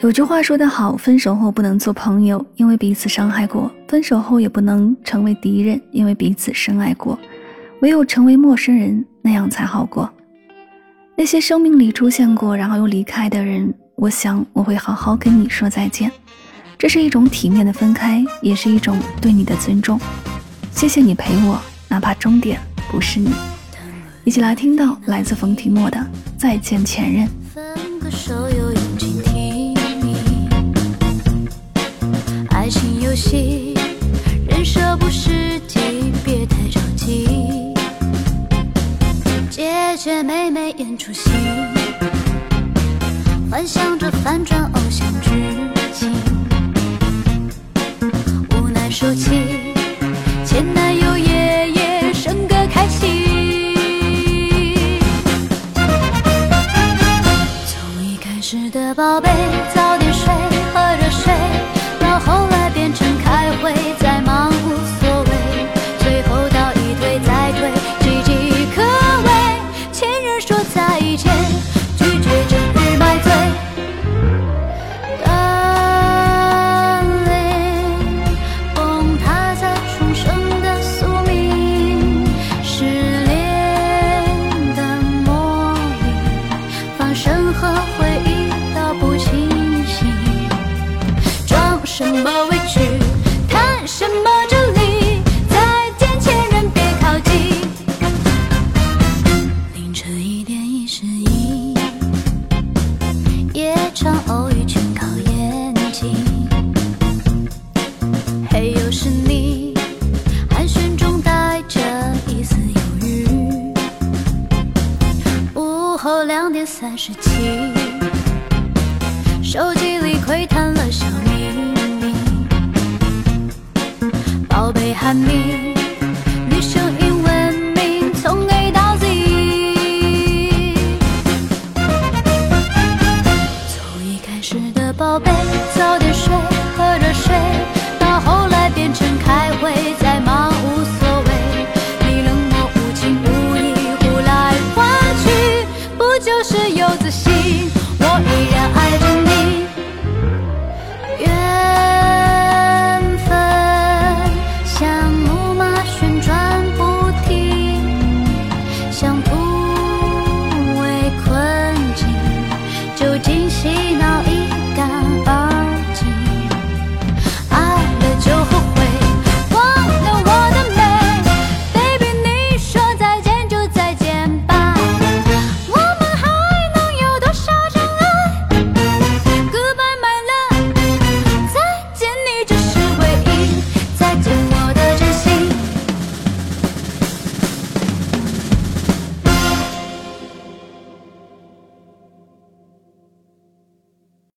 有句话说得好，分手后不能做朋友，因为彼此伤害过；分手后也不能成为敌人，因为彼此深爱过。唯有成为陌生人，那样才好过。那些生命里出现过然后又离开的人，我想我会好好跟你说再见。这是一种体面的分开，也是一种对你的尊重。谢谢你陪我，哪怕终点不是你。一起来听到来自冯提莫的《再见前任》。戏，人设不实际，别太着急。姐姐妹妹演出戏，幻想着反转偶像剧情，无奈说起前男友夜夜笙歌开心。从一开始的宝贝，早点睡，什么委屈，谈什么真理？再见前任，别靠近。凌晨一点一十一，夜场偶遇全靠眼睛。嘿，又是你，寒暄中带着一丝犹豫。午后两点三十七，手机里窥探了宝贝，早点睡，喝热水，到后来变成开会，再忙无所谓。你冷漠无情无义，呼来唤去，不就是游子